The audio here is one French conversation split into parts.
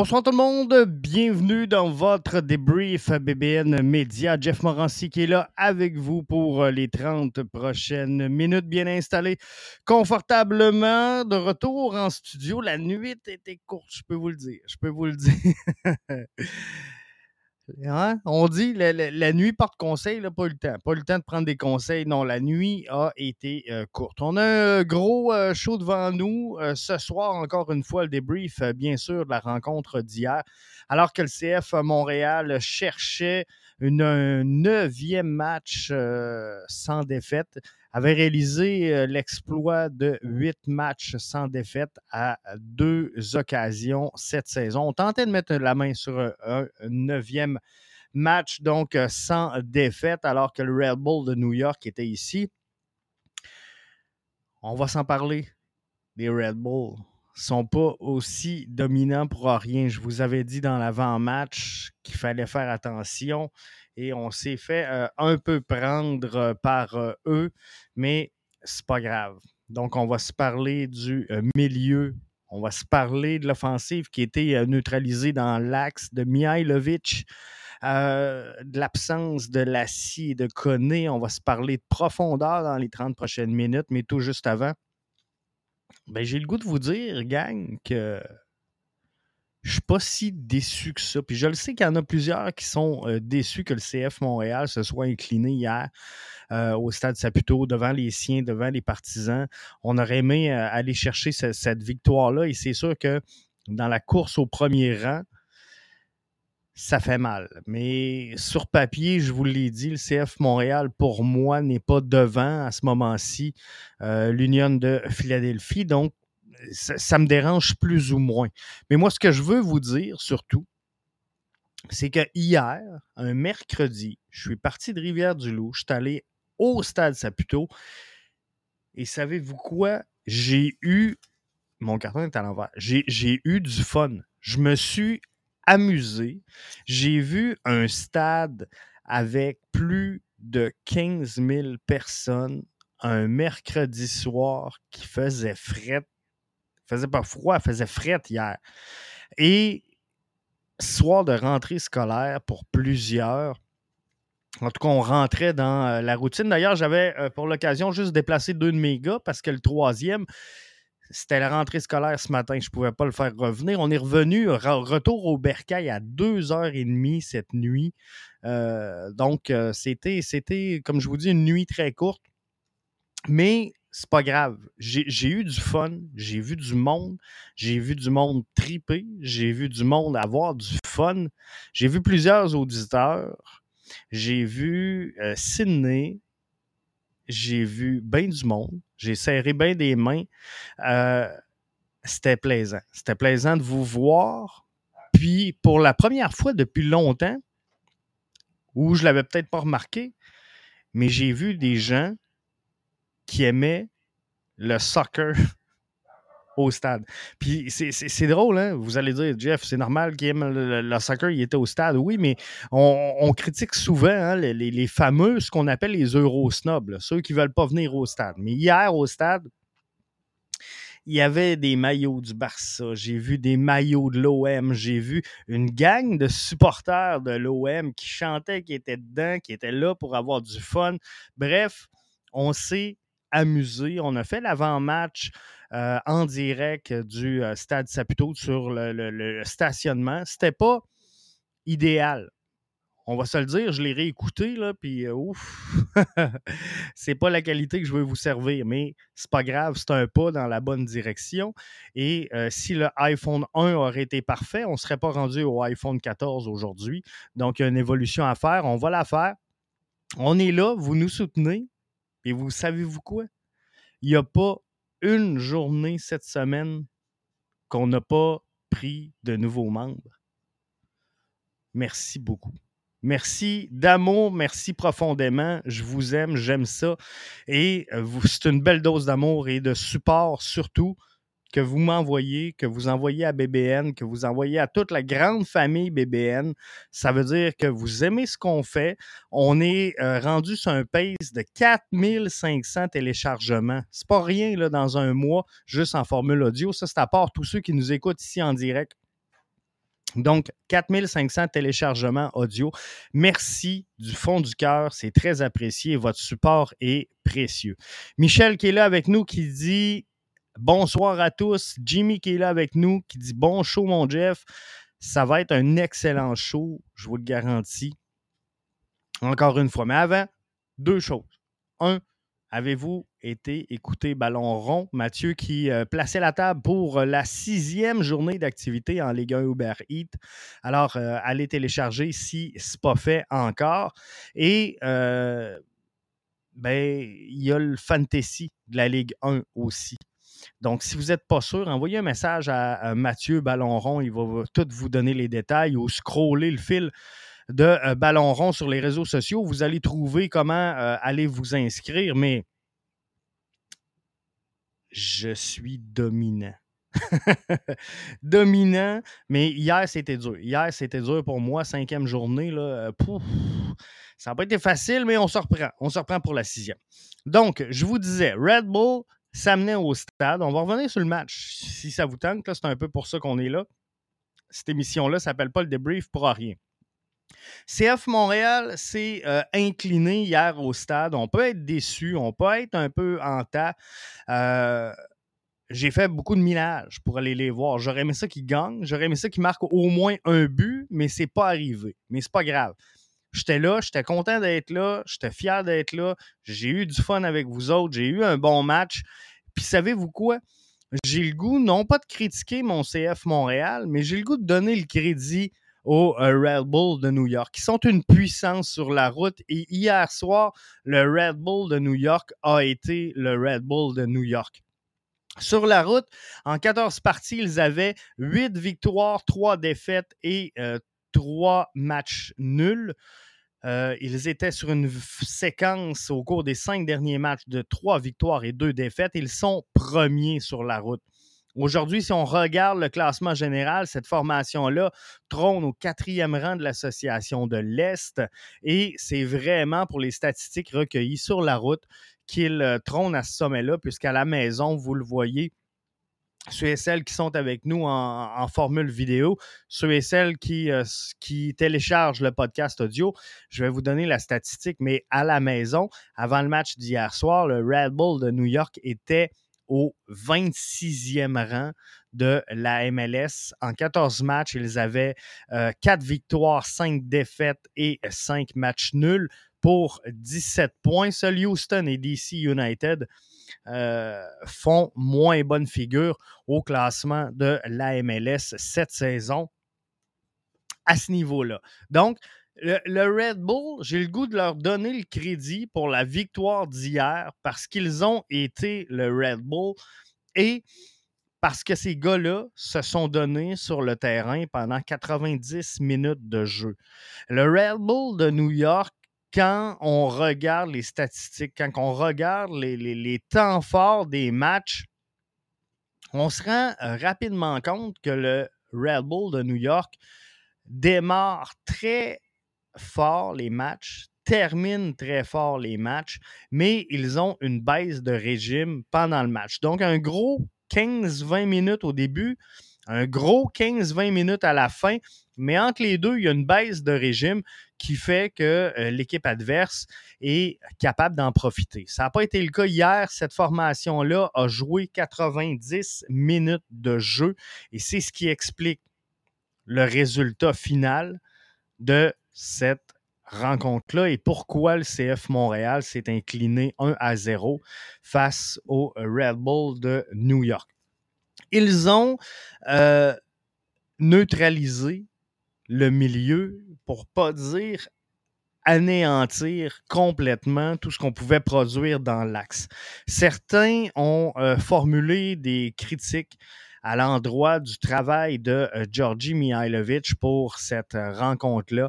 Bonsoir tout le monde, bienvenue dans votre débrief BBN Média. Jeff Morancy qui est là avec vous pour euh, les 30 prochaines minutes, bien installé confortablement de retour en studio. La nuit était courte, je peux vous le dire, je peux vous le dire. Hein? On dit la, nuit porte conseil, pas le temps. Pas le temps de prendre des conseils. Non, la nuit a été euh, courte. On a un gros euh, show devant nous. Euh, ce soir, encore une fois, le débrief, bien sûr, de la rencontre d'hier. Alors que le CF Montréal cherchait un neuvième match sans défaite avait réalisé euh, l'exploit de huit matchs sans défaite à deux occasions cette saison. On tentait de mettre la main sur un, neuvième match, donc euh, sans défaite, alors que le Red Bull de New York était ici. On va s'en parler. Les Red Bull sont pas aussi dominants pour rien. Je vous avais dit dans l'avant-match qu'il fallait faire attention et on s'est fait euh, un peu prendre euh, par euh, eux, mais c'est pas grave. Donc, on va se parler du milieu. On va se parler de l'offensive qui été neutralisée dans l'axe de Mihailovic. de l'absence de Lassie et de Koné. On va se parler de profondeur dans les 30 prochaines minutes, mais tout juste avant. Ben, j'ai le goût de vous dire, gang, que je suis pas si déçu que ça. Puis je le sais qu'il y en a plusieurs qui sont euh, déçus que le CF Montréal se soit incliné hier euh, au stade Saputo devant les siens, devant les partisans. On aurait aimé euh, aller chercher cette victoire-là et c'est sûr que dans la course au premier rang, ça fait mal. Mais sur papier, je vous l'ai dit, le CF Montréal, pour moi, n'est pas devant à ce moment-ci l'Union de Philadelphie. Donc, ça, me dérange plus ou moins. Mais moi, ce que je veux vous dire surtout, c'est que hier, un mercredi, je suis parti de Rivière-du-Loup, je suis allé au stade Saputo. Et savez-vous quoi? J'ai eu. Mon carton est à l'envers. J'ai eu du fun. Je me suis amusé. J'ai vu un stade avec plus de 15 000 personnes un mercredi soir qui faisait fret faisait pas froid, faisait fret hier. Et soir de rentrée scolaire pour plusieurs. En tout cas, on rentrait dans euh, la routine. D'ailleurs, j'avais euh, pour l'occasion juste déplacé deux de mes gars parce que le troisième, c'était la rentrée scolaire ce matin. Je ne pouvais pas le faire revenir. On est revenu, retour au Bercail à 2h30 cette nuit. Euh, donc, c'était, c'était, comme je vous dis, une nuit très courte. Mais c'est pas grave. J'ai eu du fun, j'ai vu du monde, j'ai vu du monde triper, j'ai vu du monde avoir du fun. J'ai vu plusieurs auditeurs, j'ai vu euh, Sydney, j'ai vu bien du monde, j'ai serré bien des mains. Euh, c'était plaisant. C'était plaisant de vous voir. Puis, pour la première fois depuis longtemps, où je l'avais peut-être pas remarqué, mais j'ai vu des gens qui aimait le soccer au stade. Puis c'est drôle, hein? Vous allez dire, Jeff, c'est normal qu'il aime le, soccer, il était au stade. Oui, mais on, critique souvent hein, les, fameux, ce qu'on appelle les Eurosnobs, ceux qui ne veulent pas venir au stade. Mais hier, au stade, il y avait des maillots du Barça, j'ai vu des maillots de l'OM, j'ai vu une gang de supporters de l'OM qui chantaient, qui étaient dedans, qui étaient là pour avoir du fun. Bref, on s'est amusé. On a fait l'avant-match euh, en direct du euh, Stade Saputo sur le, le stationnement. C'était pas idéal. On va se le dire, je l'ai réécouté, là, puis euh, ouf, c'est pas la qualité que je veux vous servir, mais c'est pas grave, c'est un pas dans la bonne direction. Et si le iPhone 1 aurait été parfait, on serait pas rendu au iPhone 14 aujourd'hui. Donc, il y a une évolution à faire, on va la faire. On est là, vous nous soutenez, et vous savez-vous quoi? Il n'y a pas une journée cette semaine qu'on n'a pas pris de nouveaux membres. Merci beaucoup. Merci d'amour, merci profondément. Je vous aime, j'aime ça. Et euh, c'est une belle dose d'amour et de support surtout que vous m'envoyez, que vous envoyez à BBN, que vous envoyez à toute la grande famille BBN. Ça veut dire que vous aimez ce qu'on fait. On est euh, rendu sur un pace de 4500 téléchargements. C'est pas rien là, dans un mois, juste en formule audio. Ça, c'est à part tous ceux qui nous écoutent ici en direct. Donc, 4500 téléchargements audio. Merci du fond du cœur. C'est très apprécié. Votre support est précieux. Michel qui est là avec nous qui dit bonsoir à tous. Jimmy qui est là avec nous qui dit bon show, mon Jeff. Ça va être un excellent show, je vous le garantis. Encore une fois. Mais avant, deux choses. Un, Avez-vous été écouté Ballon rond? Mathieu qui euh, plaçait la table pour euh, la sixième journée d'activité en Ligue 1 Uber Eats. Alors, euh, allez télécharger si ce n'est pas fait encore. Et ben, il y a le fantasy de la Ligue 1 aussi. Donc, si vous n'êtes pas sûr, envoyez un message à, Mathieu Ballon rond. Il va tout vous donner les détails ou scroller le fil de euh, ballon rond sur les réseaux sociaux. Vous allez trouver comment euh, aller vous inscrire, mais je suis dominant. dominant, mais hier, c'était dur. Hier, c'était dur pour moi, cinquième journée. Là, euh, ça n'a pas été facile, mais on se reprend. On se reprend pour la sixième. Donc, je vous disais, Red Bull s'amenait au stade. On va revenir sur le match si ça vous tente. C'est un peu pour ça qu'on est là. Cette émission-là s'appelle pas le débrief pour rien. CF Montréal s'est euh, incliné hier au stade. On peut être déçu, on peut être un peu en tas. Euh, j'ai fait beaucoup de millage pour aller les voir. J'aurais aimé ça qu'ils gagnent, j'aurais aimé ça qu'ils marquent au moins un but, mais c'est pas arrivé. Mais c'est pas grave. J'étais là, j'étais content d'être là, j'étais fier d'être là. J'ai eu du fun avec vous autres, j'ai eu un bon match. Puis savez-vous quoi? J'ai le goût, non pas de critiquer mon CF Montréal, mais j'ai le goût de donner le crédit au euh, Red Bull de New York, qui sont une puissance sur la route. Et hier soir, le Red Bull de New York a été le Red Bull de New York. Sur la route, en 14 parties, ils avaient 8 victoires, 3 défaites et 3 euh, matchs nuls. Euh, ils étaient sur une séquence au cours des cinq derniers matchs de 3 victoires et 2 défaites. Ils sont premiers sur la route. Aujourd'hui, si on regarde le classement général, cette formation-là trône au quatrième rang de l'association de l'Est et c'est vraiment pour les statistiques recueillies sur la route qu'il euh, trône à ce sommet-là, puisqu'à la maison, vous le voyez, ceux et celles qui sont avec nous en, formule vidéo, ceux et celles qui, euh, qui téléchargent le podcast audio, je vais vous donner la statistique, mais à la maison, avant le match d'hier soir, le Red Bull de New York était au 26e rang de la MLS. En 14 matchs, ils avaient 4 euh, victoires, 5 défaites et 5 matchs nuls pour 17 points. Seul Houston et DC United euh, font moins bonne figure au classement de la MLS cette saison à ce niveau-là. Donc, le, Red Bull, j'ai le goût de leur donner le crédit pour la victoire d'hier parce qu'ils ont été le Red Bull et parce que ces gars-là se sont donnés sur le terrain pendant 90 minutes de jeu. Le Red Bull de New York, quand on regarde les statistiques, quand on regarde les, temps forts des matchs, on se rend euh, rapidement compte que le Red Bull de New York démarre très fort les matchs, terminent très fort les matchs, mais ils ont une baisse de régime pendant le match. Donc, un gros 15-20 minutes au début, un gros 15-20 minutes à la fin, mais entre les deux, il y a une baisse de régime qui fait que euh, l'équipe adverse est capable d'en profiter. Ça n'a pas été le cas hier. Cette formation-là a joué 90 minutes de jeu et c'est ce qui explique le résultat final de cette rencontre-là et pourquoi le CF Montréal s'est incliné 1 à 0 face au Red Bull de New York. Ils ont euh, neutralisé le milieu pour pas dire anéantir complètement tout ce qu'on pouvait produire dans l'axe. Certains ont euh, formulé des critiques à l'endroit du travail de euh, Georgi Mihailovic pour cette rencontre-là.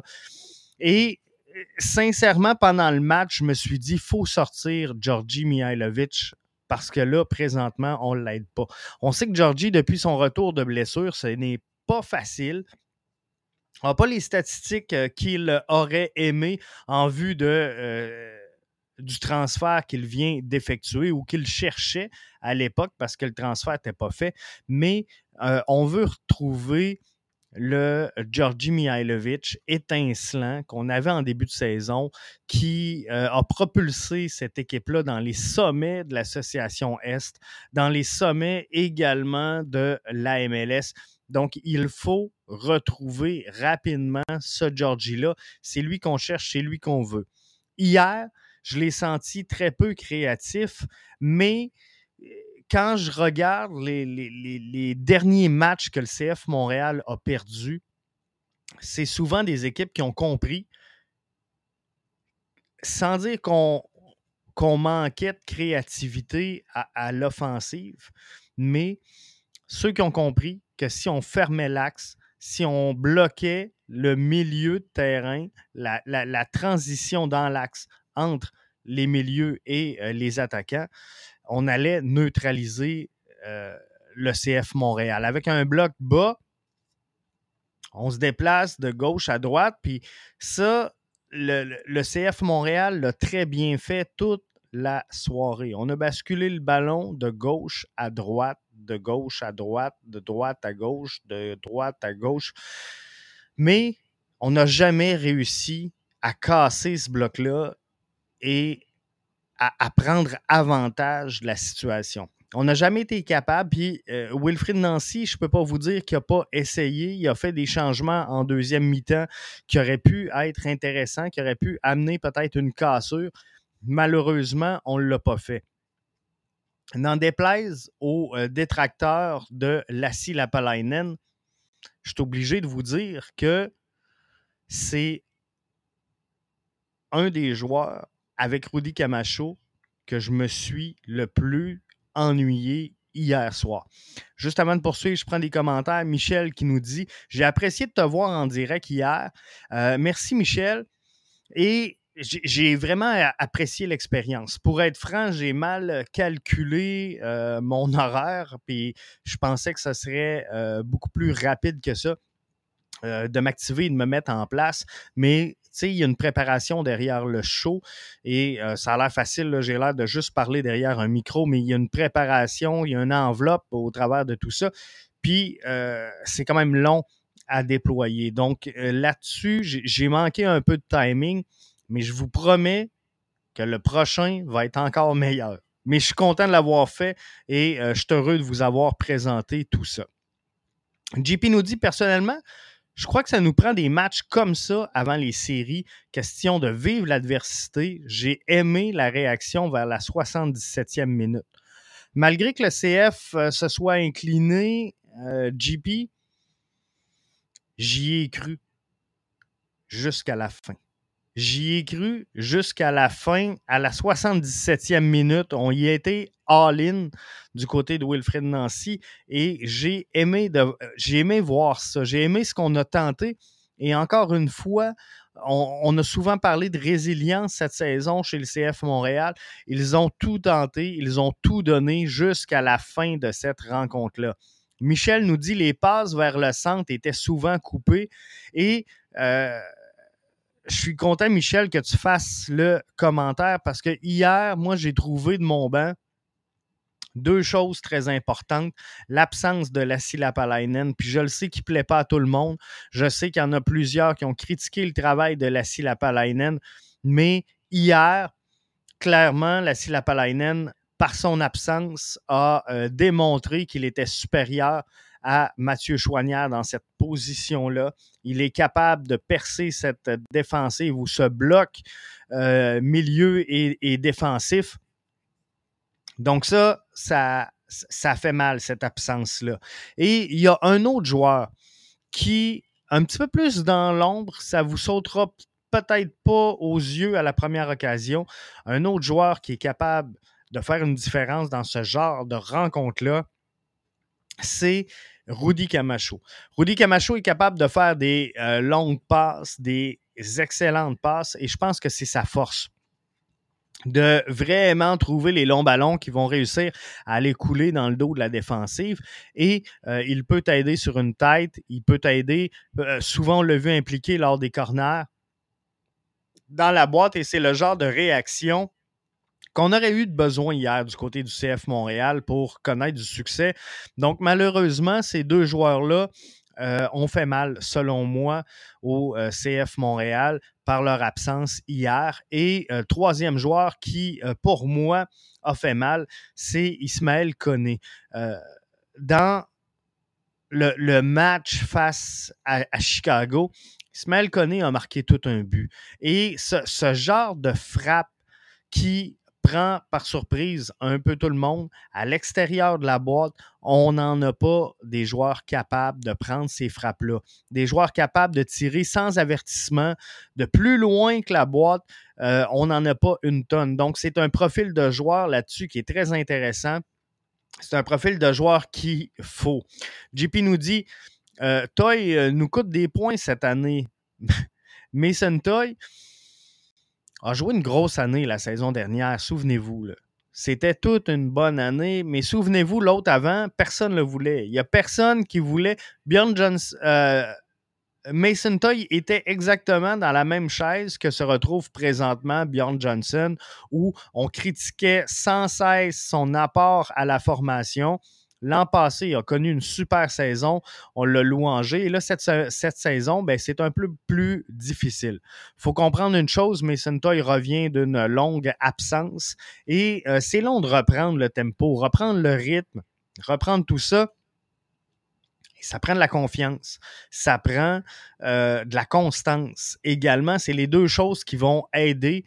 Et euh, sincèrement, pendant le match, je me suis dit, faut sortir Georgi Mihailovic parce que là, présentement, on ne l'aide pas. On sait que Georgi, depuis son retour de blessure, ce n'est pas facile. On n'a pas les statistiques euh, qu'il aurait aimé en vue de, du transfert qu'il vient d'effectuer ou qu'il cherchait à l'époque parce que le transfert n'était pas fait. Mais on veut retrouver le Georgi Mihailovic étincelant qu'on avait en début de saison, qui euh, a propulsé cette équipe-là dans les sommets de l'association Est, dans les sommets également de la MLS. Donc, il faut retrouver rapidement ce Georgie-là. C'est lui qu'on cherche, c'est lui qu'on veut. Hier, je l'ai senti très peu créatif, mais quand je regarde les, derniers matchs que le CF Montréal a perdus, c'est souvent des équipes qui ont compris, sans dire qu'on manquait de créativité à, l'offensive, mais ceux qui ont compris que si on fermait l'axe, si on bloquait le milieu de terrain, la transition dans l'axe entre les milieux et euh, les attaquants, on allait neutraliser euh, le CF Montréal. Avec un bloc bas, on se déplace de gauche à droite, puis ça, le, CF Montréal l'a très bien fait toute la soirée. On a basculé le ballon de gauche à droite, de gauche à droite, de droite à gauche, de droite à gauche. Mais on n'a jamais réussi à casser ce bloc-là et à, prendre avantage de la situation. On n'a jamais été capable. Puis euh, Wilfried Nancy, je ne peux pas vous dire qu'il n'a pas essayé. Il a fait des changements en deuxième mi-temps qui auraient pu être intéressants, qui auraient pu amener peut-être une cassure. Malheureusement, on ne l'a pas fait. N'en déplaise aux euh, détracteurs de Lassie Lapalainen, je suis obligé de vous dire que c'est un des joueurs avec Rudy Camacho que je me suis le plus ennuyé hier soir. Juste avant de poursuivre, je prends des commentaires. Michel qui nous dit J'ai apprécié de te voir en direct hier. Euh, merci, Michel. Et j'ai vraiment apprécié l'expérience. Pour être franc, j'ai mal calculé euh, mon horaire, puis je pensais que ça serait euh, beaucoup plus rapide que ça. de m'activer et de me mettre en place. Mais il y a une préparation derrière le show et euh, ça a l'air facile. J'ai l'air de juste parler derrière un micro, mais il y a une préparation, il y a une enveloppe au travers de tout ça. Puis euh, c'est quand même long à déployer. Donc euh, là-dessus, j'ai manqué un peu de timing, mais je vous promets que le prochain va être encore meilleur. Mais je suis content de l'avoir fait et je suis heureux de vous avoir présenté tout ça. JP nous dit personnellement, je crois que ça nous prend des matchs comme ça avant les séries. Question de vivre l'adversité. J'ai aimé la réaction vers la 77e minute. Malgré que le CF euh, se soit incliné, euh, GP, j'y ai cru jusqu'à la fin. J'y ai cru jusqu'à la fin, à la 77e minute. On y été all-in du côté de Wilfred Nancy et j'ai aimé, de, j'ai aimé voir ça. J'ai aimé ce qu'on a tenté. Et encore une fois, on, a souvent parlé de résilience cette saison chez le CF Montréal. Ils ont tout tenté, ils ont tout donné jusqu'à la fin de cette rencontre-là. Michel nous dit les passes vers le centre étaient souvent coupées et euh, je suis content, Michel, que tu fasses le commentaire parce que hier, moi, j'ai trouvé de mon banc deux choses très importantes. L'absence de la Lapalainen, puis je le sais qu'il ne plaît pas à tout le monde. Je sais qu'il y en a plusieurs qui ont critiqué le travail de la Lapalainen, mais hier, clairement, la Lapalainen, par son absence, a euh, démontré qu'il était supérieur à Mathieu Chouanière dans cette position-là. Il est capable de percer cette défensive ou ce bloc euh, milieu et, défensif. Donc ça, ça, ça fait mal, cette absence-là. Et il y a un autre joueur qui, un petit peu plus dans l'ombre, ça vous sautera peut-être pas aux yeux à la première occasion. Un autre joueur qui est capable de faire une différence dans ce genre de rencontre-là, c'est Rudy Camacho. Rudy Camacho est capable de faire des euh, longues passes, des excellentes passes, et je pense que c'est sa force de vraiment trouver les longs ballons qui vont réussir à aller couler dans le dos de la défensive. Et euh, il peut t'aider sur une tête, il peut t'aider, euh, souvent on l'a vu impliqué lors des corners, dans la boîte, et c'est le genre de réaction qu'on aurait eu de besoin hier du côté du CF Montréal pour connaître du succès. Donc, malheureusement, ces deux joueurs-là euh, ont fait mal, selon moi, au euh, CF Montréal par leur absence hier. Et euh, troisième joueur qui, pour moi, a fait mal, c'est Ismaël Koné. dans le, match face à, Chicago, Ismaël Koné a marqué tout un but. Et ce, ce genre de frappe qui prend par surprise un peu tout le monde. À l'extérieur de la boîte, on n'en a pas des joueurs capables de prendre ces frappes-là. Des joueurs capables de tirer sans avertissement de plus loin que la boîte. Euh, on n'en a pas une tonne. Donc, c'est un profil de joueur là-dessus qui est très intéressant. C'est un profil de joueur qu'il faut. JP nous dit euh, Toy euh, nous coûte des points cette année. Mason Toy, a joué une grosse année la saison dernière, souvenez-vous. C'était toute une bonne année, mais souvenez-vous, l'autre avant, personne ne le voulait. Il n'y a personne qui voulait. Bjorn Johnson, euh, Mason Toy était exactement dans la même chaise que se retrouve présentement Bjorn Johnson, où on critiquait sans cesse son apport à la formation. L'an passé, il a connu une super saison. On l'a louangé. Et là, cette, saison, ben, c'est un peu plus difficile. Il faut comprendre une chose, Mason Toy revient d'une longue absence et euh, c'est long de reprendre le tempo, reprendre le rythme, reprendre tout ça. ça prend de la confiance, ça prend euh, de la constance. Également, c'est les deux choses qui vont aider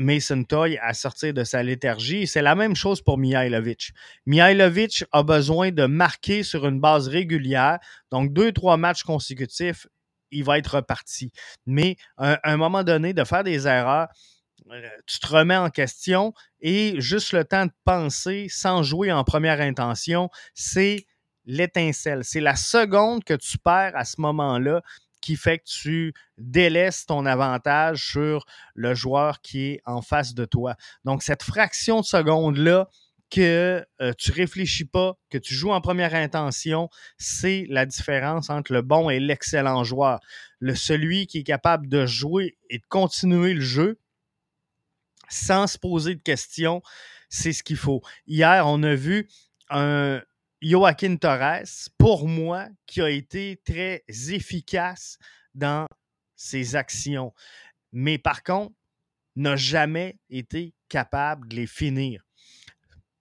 Mason Toy à sortir de sa léthargie. C'est la même chose pour Mihailovic. Mihailovic a besoin de marquer sur une base régulière. Donc, deux, trois matchs consécutifs, il va être reparti. Mais à un moment donné, de faire des erreurs, euh, tu te remets en question et juste le temps de penser sans jouer en première intention, c'est l'étincelle. C'est la seconde que tu perds à ce moment-là qui fait que tu délaisses ton avantage sur le joueur qui est en face de toi. Donc, cette fraction de seconde-là, que euh, tu réfléchis pas, que tu joues en première intention, c'est la différence entre le bon et l'excellent joueur. Le celui qui est capable de jouer et de continuer le jeu sans se poser de questions, c'est ce qu'il faut. Hier, on a vu un, Joaquin Torres, pour moi, qui a été très efficace dans ses actions. Mais par contre, n'a jamais été capable de les finir.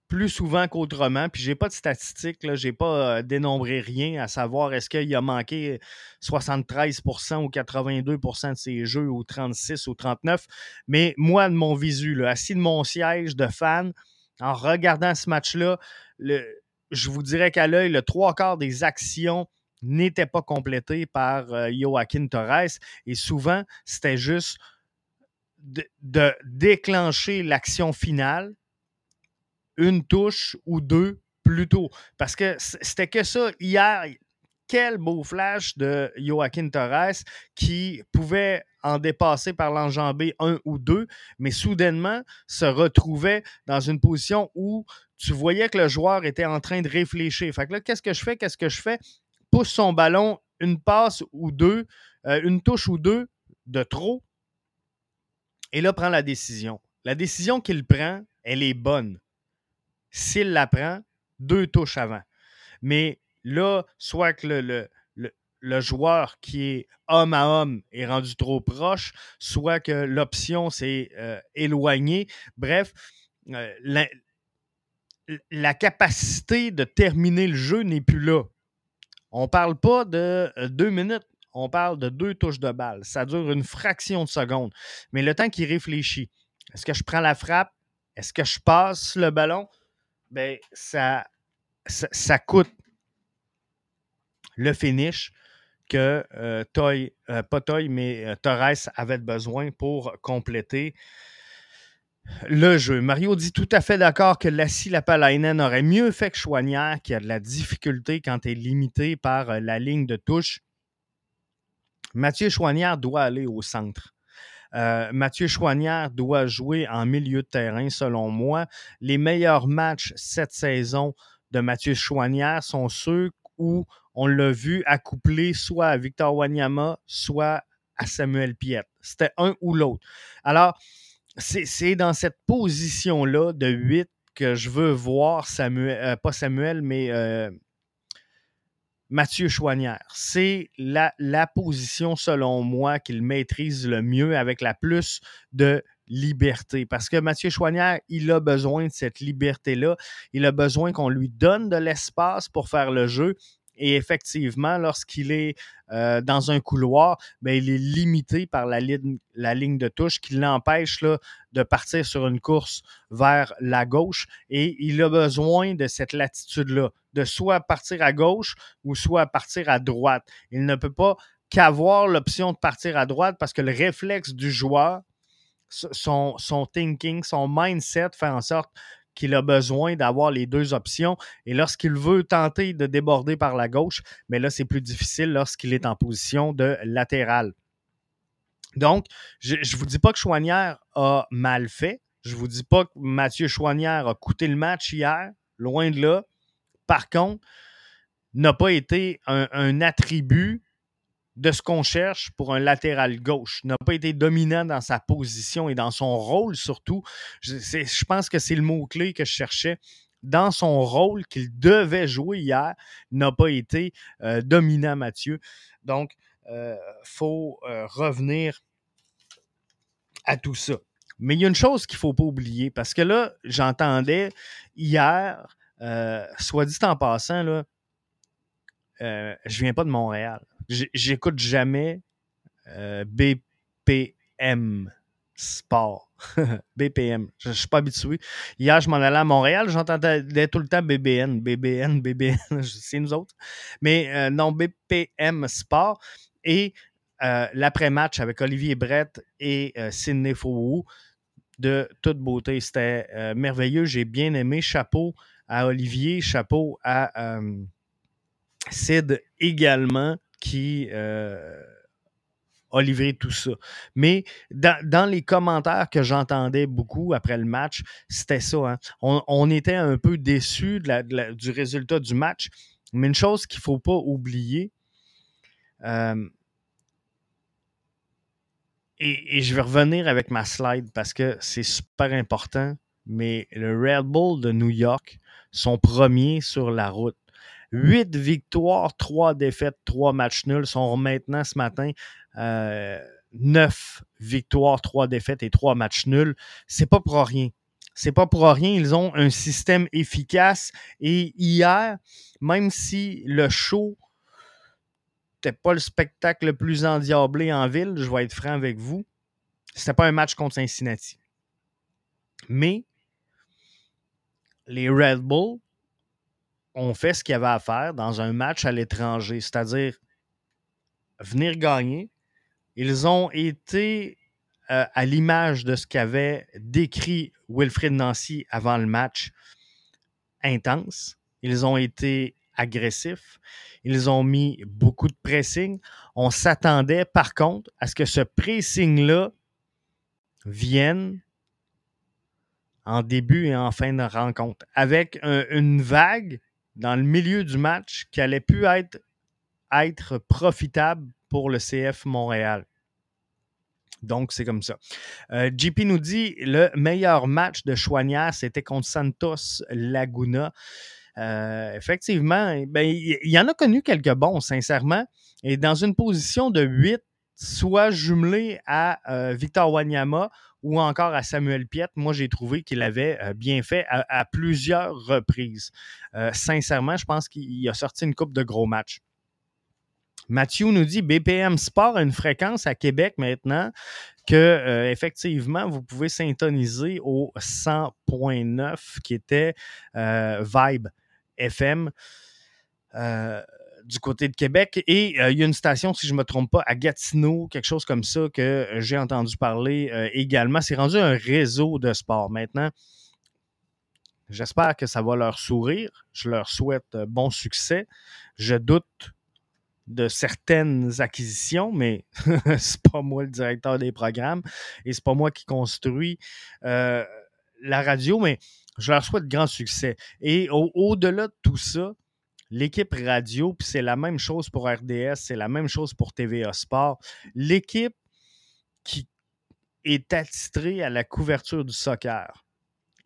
Plus souvent qu'autrement, puis j'ai pas de statistiques, je n'ai pas euh, dénombré rien à savoir est-ce qu'il a manqué 73% ou 82% de ses jeux ou 36 ou 39. Mais moi, de mon visu, assis de mon siège de fan, en regardant ce match-là, le, je vous dirais qu'à l'œil, le trois quarts des actions n'étaient pas complétées par euh, Joaquin Torres. Et souvent, c'était juste de, déclencher l'action finale, une touche ou deux plus tôt. Parce que c'était que ça. Hier, quel beau flash de Joaquin Torres qui pouvait en dépasser par l'enjambé un ou deux, mais soudainement se retrouvait dans une position où tu voyais que le joueur était en train de réfléchir. Fait que là, qu'est-ce que je fais? Qu'est-ce que je fais? Pousse son ballon une passe ou deux, euh, une touche ou deux de trop. Et là, prend la décision. La décision qu'il prend, elle est bonne. S'il la prend, deux touches avant. Mais là, soit que le, joueur qui est homme à homme est rendu trop proche, soit que l'option s'est euh, éloignée. Bref, euh, la capacité de terminer le jeu n'est plus là. On ne parle pas de euh, deux minutes, on parle de deux touches de balle. Ça dure une fraction de seconde. Mais le temps qu'il réfléchit, est-ce que je prends la frappe? Est-ce que je passe le ballon? Ben, ça, coûte le finish que euh, Toy, euh, pas Toy, mais Torres avait besoin pour compléter le jeu. Mario dit tout à fait d'accord que Lassie Lapalainen aurait mieux fait que Chouanière, qui a de la difficulté quand il est limité par euh, la ligne de touche. Mathieu Chouanière doit aller au centre. Euh, Mathieu Chouanière doit jouer en milieu de terrain, selon moi. Les meilleurs matchs cette saison de Mathieu Chouanière sont ceux où on l'a vu accoupler soit à Victor Wanyama, soit à Samuel Piet. C'était un ou l'autre. Alors, c'est dans cette position-là de 8 que je veux voir Samuel, euh, pas Samuel, mais euh, Mathieu Chouanière. C'est la, la, position, selon moi, qu'il maîtrise le mieux avec la plus de liberté. Parce que Mathieu Chouanière, il a besoin de cette liberté-là. Il a besoin qu'on lui donne de l'espace pour faire le jeu. Et effectivement, lorsqu'il est euh, dans un couloir, bien, il est limité par la ligne, de touche qui l'empêche de partir sur une course vers la gauche. Et il a besoin de cette latitude-là, de soit partir à gauche ou soit partir à droite. Il ne peut pas qu'avoir l'option de partir à droite parce que le réflexe du joueur, son thinking, son mindset fait en sorte qu'il a besoin d'avoir les deux options. Et lorsqu'il veut tenter de déborder par la gauche, mais là, c'est plus difficile lorsqu'il est en position de latéral. Donc, je ne vous dis pas que Chouanière a mal fait. Je ne vous dis pas que Mathieu Chouanière a coûté le match hier. Loin de là. Par contre, n'a pas été un, un attribut de ce qu'on cherche pour un latéral gauche. N'a pas été dominant dans sa position et dans son rôle surtout. Je, je pense que c'est le mot-clé que je cherchais. Dans son rôle qu'il devait jouer hier, n'a pas été euh, dominant, Mathieu. Donc, il euh, faut euh, revenir à tout ça. Mais il y a une chose qu'il ne faut pas oublier, parce que là, j'entendais hier, soit dit en passant, je viens pas de Montréal. J'écoute jamais euh, BPM Sport. BPM. Je, ne suis pas habitué. Hier, je m'en allais à Montréal, j'entendais tout le temps BBN, BBN, BBN. C'est nous autres. Mais euh, non, BPM Sport. Et l'après-match avec Olivier Brett et Sidney Fouou de toute beauté. C'était merveilleux. J'ai bien aimé. Chapeau à Olivier, chapeau à Sid également qui euh, a livré tout ça. Mais dans, les commentaires que j'entendais beaucoup après le match, c'était ça. Hein. On, était un peu déçus du résultat du match. Mais une chose qu'il ne faut pas oublier, euh, et, et, je vais revenir avec ma slide parce que c'est super important, mais le Red Bull de New York sont premiers sur la route. 8 victoires, 3 défaites, 3 matchs nuls sont maintenant ce matin. Euh, 9 victoires, 3 défaites et 3 matchs nuls. C'est pas pour rien. C'est pas pour rien. Ils ont un système efficace. Et hier, même si le show n'était pas le spectacle le plus endiablé en ville, je vais être franc avec vous, c'était pas un match contre Cincinnati. Mais les Red Bull ont fait ce qu'il y avait à faire dans un match à l'étranger, c'est-à-dire venir gagner. Ils ont été euh, à l'image de ce qu'avait décrit Wilfrid Nancy avant le match, intense. Ils ont été agressifs. Ils ont mis beaucoup de pressing. On s'attendait par contre à ce que ce pressing-là vienne en début et en fin de rencontre, avec une vague dans le milieu du match qui allait pu être, être profitable pour le CF Montréal. Donc, c'est comme ça. Euh, JP nous dit le meilleur match de Chouanière, c'était contre Santos Laguna. Euh, effectivement, ben, il y, en a connu quelques bons, sincèrement. Et dans une position de 8, soit jumelé à euh, Victor Wanyama ou encore à Samuel Piette, moi j'ai trouvé qu'il avait euh, bien fait à, plusieurs reprises. Euh, sincèrement, je pense qu'il a sorti une coupe de gros matchs. Mathieu nous dit BPM Sport a une fréquence à Québec maintenant que effectivement vous pouvez syntoniser au 100.9 qui était Vibe FM du côté de Québec. Et euh, il y a une station, si je ne me trompe pas, à Gatineau, quelque chose comme ça, que euh, j'ai entendu parler euh, également. C'est rendu un réseau de sport maintenant. J'espère que ça va leur sourire. Je leur souhaite bon succès. Je doute de certaines acquisitions, mais c'est pas moi le directeur des programmes et c'est pas moi qui construis la radio, mais je leur souhaite grand succès. Et au-delà de tout ça, l'équipe radio, puis c'est la même chose pour RDS, c'est la même chose pour TVA Sport. L'équipe qui est attitrée à la couverture du soccer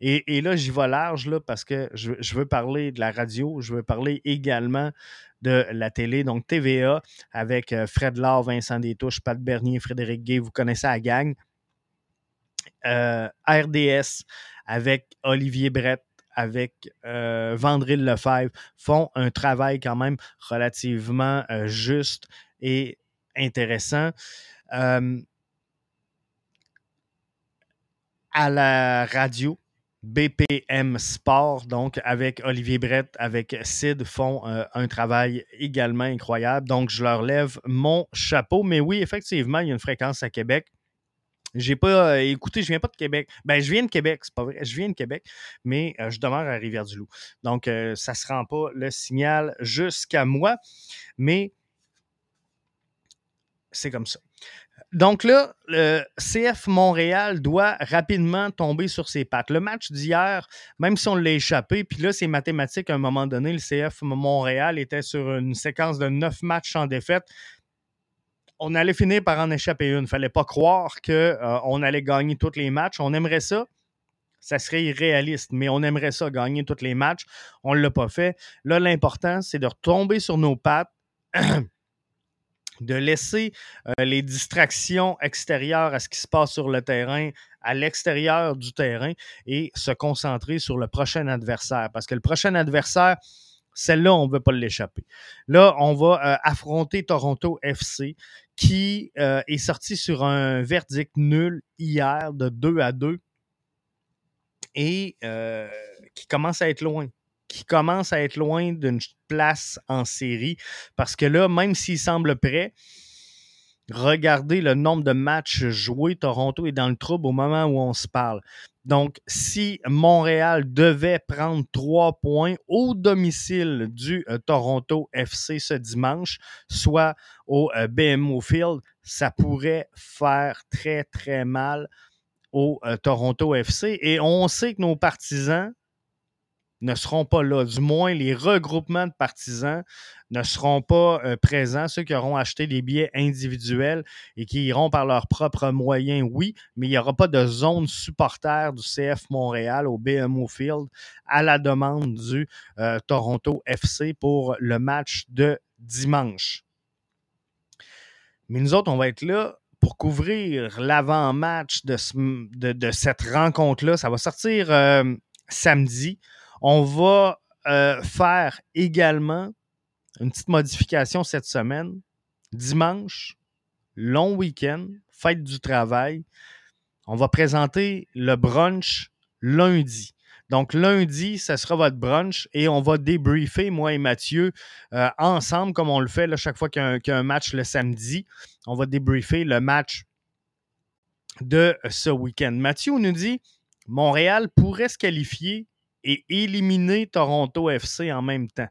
Et, là, j'y vais large là, parce que je, veux parler de la radio, je veux parler également de la télé, donc TVA, avec euh, Fred Laure, Vincent Détouche, Pat Bernier, Frédéric Gay, vous connaissez la gang. Euh, RDS avec Olivier Brett, avec euh, Vandril Lefebvre, font un travail quand même relativement euh, juste et intéressant. à la radio, BPM Sport, donc avec Olivier Brett, avec Sid, font euh, un travail également incroyable. Donc, je leur lève mon chapeau. Mais oui, effectivement, il y a une fréquence à Québec. J'ai pas euh, écouté, je viens pas de Québec. Ben, je viens de Québec, c'est pas vrai. Je viens de Québec, mais euh, je demeure à Rivière-du-Loup. Donc, ça se rend pas le signal jusqu'à moi. Mais c'est comme ça. Donc là, le CF Montréal doit rapidement tomber sur ses pattes. Le match d'hier, même si on l'a échappé, puis là, c'est mathématique à un moment donné, le CF Montréal était sur une séquence de neuf matchs en défaite. On allait finir par en échapper une. Il ne fallait pas croire qu'on euh, allait gagner tous les matchs. On aimerait ça. Ça serait irréaliste, mais on aimerait ça, gagner tous les matchs. On ne l'a pas fait. Là, l'important, c'est de retomber sur nos pattes. de laisser euh, les distractions extérieures à ce qui se passe sur le terrain à l'extérieur du terrain et se concentrer sur le prochain adversaire. Parce que le prochain adversaire, celle-là, on ne veut pas l'échapper. Là, on va euh, affronter Toronto FC qui euh, est sorti sur un verdict nul hier de 2 à 2 et qui commence à être loin qui commence à être loin d'une place en série. Parce que là, même s'il semble prêt, regardez le nombre de matchs joués. Toronto est dans le trouble au moment où on se parle. Donc, si Montréal devait prendre trois points au domicile du euh, Toronto FC ce dimanche, soit au euh, BMO Field, ça pourrait faire très, très mal au euh, Toronto FC. Et on sait que nos partisans, ne seront pas là. Du moins, les regroupements de partisans ne seront pas euh, présents. Ceux qui auront acheté des billets individuels et qui iront par leurs propres moyens, oui, mais il n'y aura pas de zone supporter du CF Montréal au BMO Field à la demande du euh, Toronto FC pour le match de dimanche. Mais nous autres, on va être là pour couvrir l'avant-match de, cette rencontre-là. Ça va sortir euh, samedi. On va euh, faire également une petite modification cette semaine. Dimanche, long week-end, fête du travail. On va présenter le brunch lundi. Donc, lundi, ça sera votre brunch et on va débriefer, moi et Mathieu, euh, ensemble, comme on le fait chaque fois qu'il y, a un match le samedi. On va débriefer le match de ce week-end. Mathieu nous dit Montréal pourrait se qualifier et éliminer Toronto FC en même temps.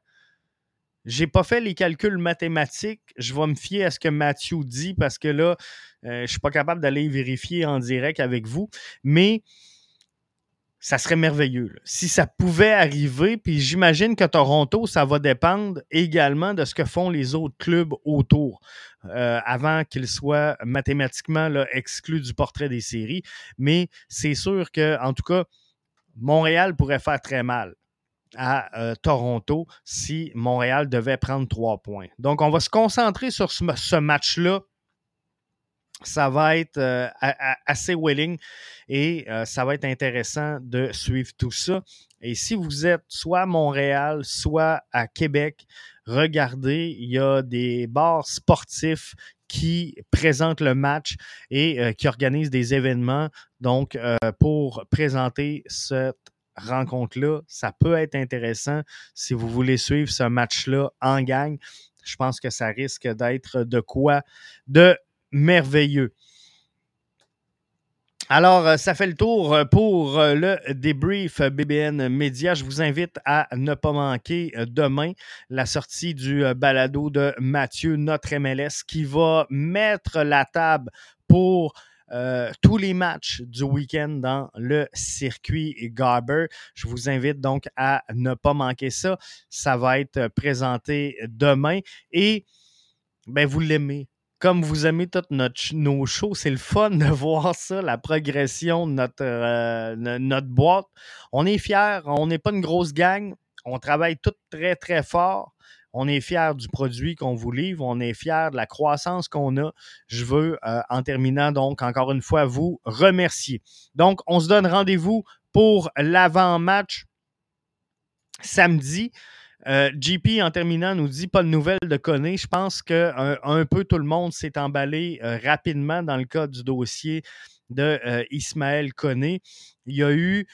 J'ai pas fait les calculs mathématiques. Je vais me fier à ce que Mathieu dit parce que là, euh, je suis pas capable d'aller vérifier en direct avec vous. Mais ça serait merveilleux. Si ça pouvait arriver, puis j'imagine que Toronto, ça va dépendre également de ce que font les autres clubs autour. Euh, avant qu'ils soient mathématiquement exclus du portrait des séries. Mais c'est sûr que, en tout cas, Montréal pourrait faire très mal à euh, Toronto si Montréal devait prendre trois points. Donc, on va se concentrer sur ce, match-là. Ça va être euh, assez willing et euh, ça va être intéressant de suivre tout ça. Et si vous êtes soit à Montréal, soit à Québec, regardez, il y a des bars sportifs qui présente le match et euh, qui organise des événements. Donc, euh, pour présenter cette rencontre-là, ça peut être intéressant si vous voulez suivre ce match-là en gang. Je pense que ça risque d'être de quoi de merveilleux. Alors, euh, ça fait le tour euh, pour euh, le débrief BBN Média. Je vous invite à ne pas manquer demain la sortie du balado de Mathieu, notre MLS, qui va mettre la table pour tous les matchs du week-end dans le circuit Garber. Je vous invite donc à ne pas manquer ça. Ça va être présenté demain et ben, vous l'aimez comme vous aimez tous nos shows, c'est le fun de voir ça, la progression de notre, euh, notre boîte. On est fiers, on n'est pas une grosse gang, on travaille tout très, très fort. On est fiers du produit qu'on vous livre, on est fiers de la croissance qu'on a. Je veux, euh, en terminant, donc, encore une fois, vous remercier. Donc, on se donne rendez-vous pour l'avant-match samedi. Euh, JP, en terminant, nous dit pas de nouvelles de Koné. Je pense qu'un un peu tout le monde s'est emballé euh, rapidement dans le cas du dossier de euh, Ismaël Koné. Il y a eu,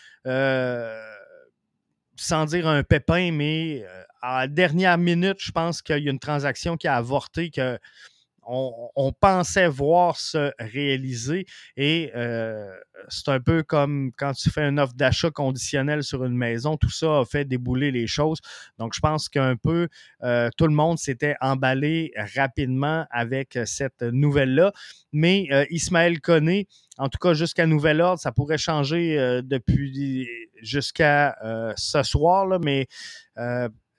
sans dire un pépin, mais à la dernière minute, je pense qu'il y a une transaction qui a avorté, que on, pensait voir se réaliser. Et euh, c'est un peu comme quand tu fais une offre d'achat conditionnelle sur une maison, tout ça a fait débouler les choses. Donc, je pense qu'un peu euh, tout le monde s'était emballé rapidement avec cette nouvelle-là. Mais euh, Ismaël Koné, en tout cas jusqu'à nouvel ordre, ça pourrait changer depuis jusqu'à ce soir, là, mais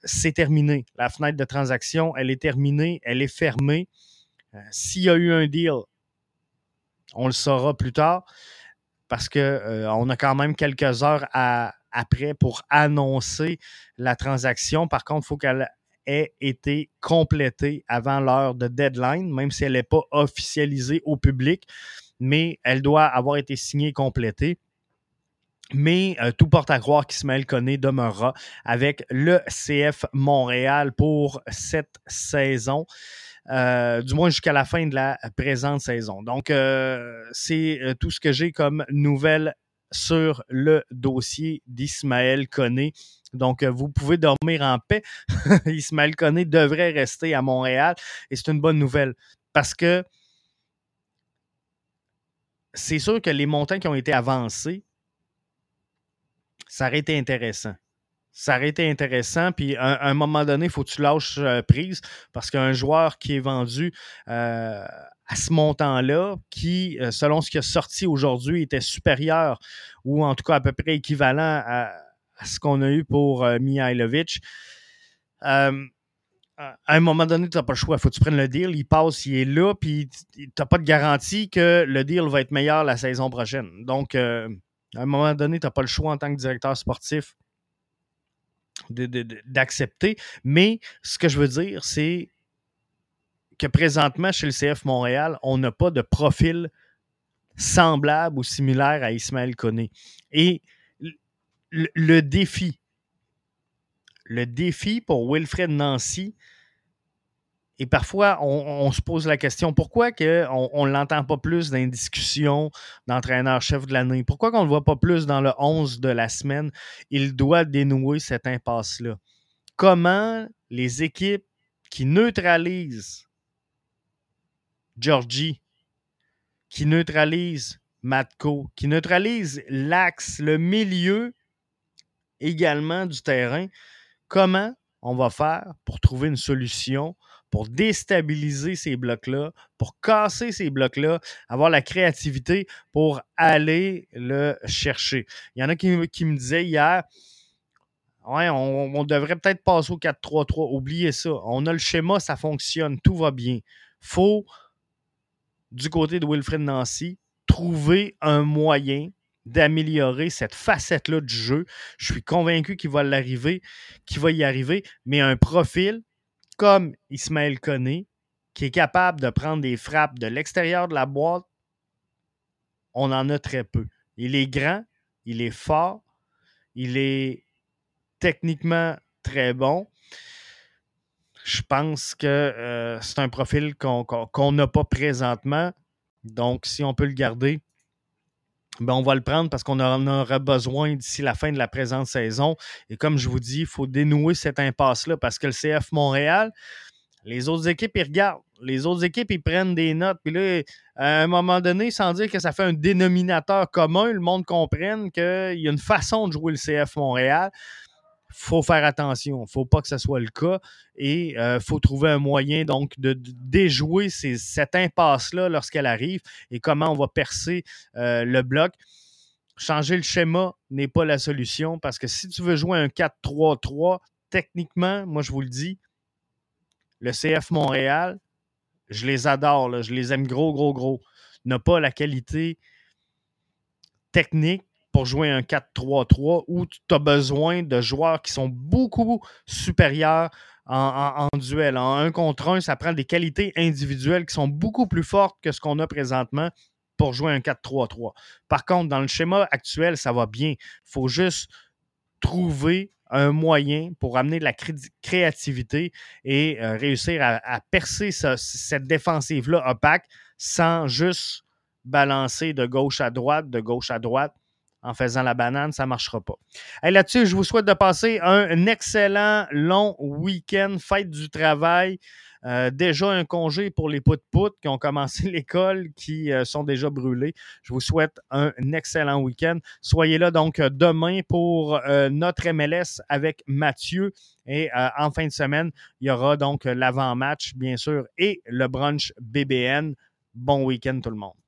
c'est terminé. La fenêtre de transaction, elle est terminée, elle est fermée. Euh, s'il y a eu un deal, on le saura plus tard parce qu'on euh, a quand même quelques heures après pour annoncer la transaction. Par contre, il faut qu'elle ait été complétée avant l'heure de deadline, même si elle n'est pas officialisée au public, mais elle doit avoir été signée et complétée. Mais euh, tout porte à croire qu'Ismaël Koné demeurera avec le CF Montréal pour cette saison. Euh, du moins jusqu'à la fin de la présente saison. Donc, euh, c'est euh, tout ce que j'ai comme nouvelle sur le dossier d'Ismaël Koné. Donc, vous pouvez dormir en paix. Ismaël Koné devrait rester à Montréal et c'est une bonne nouvelle parce que c'est sûr que les montants qui ont été avancés, ça aurait été intéressant ça aurait été intéressant. Puis à, un moment donné, il faut que tu lâches euh, prise parce qu'un joueur qui est vendu euh, à ce montant-là, qui, euh, selon ce qui a sorti aujourd'hui, était supérieur ou en tout cas à peu près équivalent à, ce qu'on a eu pour Mihailovic. à un moment donné, tu n'as pas le choix. Il faut que tu prennes le deal. Il passe, il est là, puis tu n'as pas de garantie que le deal va être meilleur la saison prochaine. Donc, à un moment donné, tu n'as pas le choix en tant que directeur sportif d'accepter. Mais ce que je veux dire, c'est que présentement, chez le CF Montréal, on n'a pas de profil semblable ou similaire à Ismaël Koné. Et le défi, le défi pour Wilfred Nancy, et parfois, on, se pose la question pourquoi que on ne l'entend pas plus dans les discussions d'entraîneur-chef de l'année? Pourquoi qu'on ne le voit pas plus dans le 11 de la semaine? Il doit dénouer cette impasse-là. Comment les équipes qui neutralisent Georgie, qui neutralisent Matko, qui neutralisent l'axe, le milieu également du terrain, comment on va faire pour trouver une solution pour déstabiliser ces blocs-là, pour casser ces blocs-là, avoir la créativité pour aller le chercher. Il y en a qui, me disaient hier, ouais, on, devrait peut-être passer au 4-3-3. Oubliez ça. On a le schéma, ça fonctionne, tout va bien. faut, du côté de Wilfred Nancy, trouver un moyen d'améliorer cette facette-là du jeu. Je suis convaincu qu'il va l'arriver, qu'il va y arriver, mais un profil comme Ismaël Koné, qui est capable de prendre des frappes de l'extérieur de la boîte, on en a très peu. Il est grand, il est fort, il est techniquement très bon. Je pense que euh, c'est un profil qu'on n'a pas présentement. Donc, si on peut le garder, ben on va le prendre parce qu'on en aura besoin d'ici la fin de la présente saison. Et comme je vous dis, il faut dénouer cette impasse-là parce que le CF Montréal, les autres équipes, ils regardent. Les autres équipes, ils prennent des notes. Puis là, à un moment donné, sans dire que ça fait un dénominateur commun, le monde comprenne qu'il y a une façon de jouer le CF Montréal faut faire attention. Faut pas que ce soit le cas. Et il euh, faut trouver un moyen donc de, déjouer cette impasse-là lorsqu'elle arrive et comment on va percer euh, le bloc. Changer le schéma n'est pas la solution parce que si tu veux jouer un 4-3-3, techniquement, moi je vous le dis, le CF Montréal je les adore, je les aime gros, gros, gros, n'a pas la qualité technique pour jouer un 4-3-3 où tu as besoin de joueurs qui sont beaucoup supérieurs en, duel. En un contre un, ça prend des qualités individuelles qui sont beaucoup plus fortes que ce qu'on a présentement pour jouer un 4-3-3. Par contre, dans le schéma actuel, ça va bien. Il faut juste trouver un moyen pour amener de la créativité et euh, réussir à, percer cette défensive-là opaque sans juste balancer de gauche à droite, de gauche à droite en faisant la banane, ça ne marchera pas. Là-dessus, je vous souhaite de passer un excellent long week-end, fête du travail. Euh, déjà un congé pour les pout-pout qui ont commencé l'école, qui euh, sont déjà brûlés. Je vous souhaite un excellent week-end. Soyez là donc demain pour euh, notre MLS avec Mathieu. Et en fin de semaine, il y aura donc l'avant-match, bien sûr, et le brunch BBN. Bon week-end tout le monde.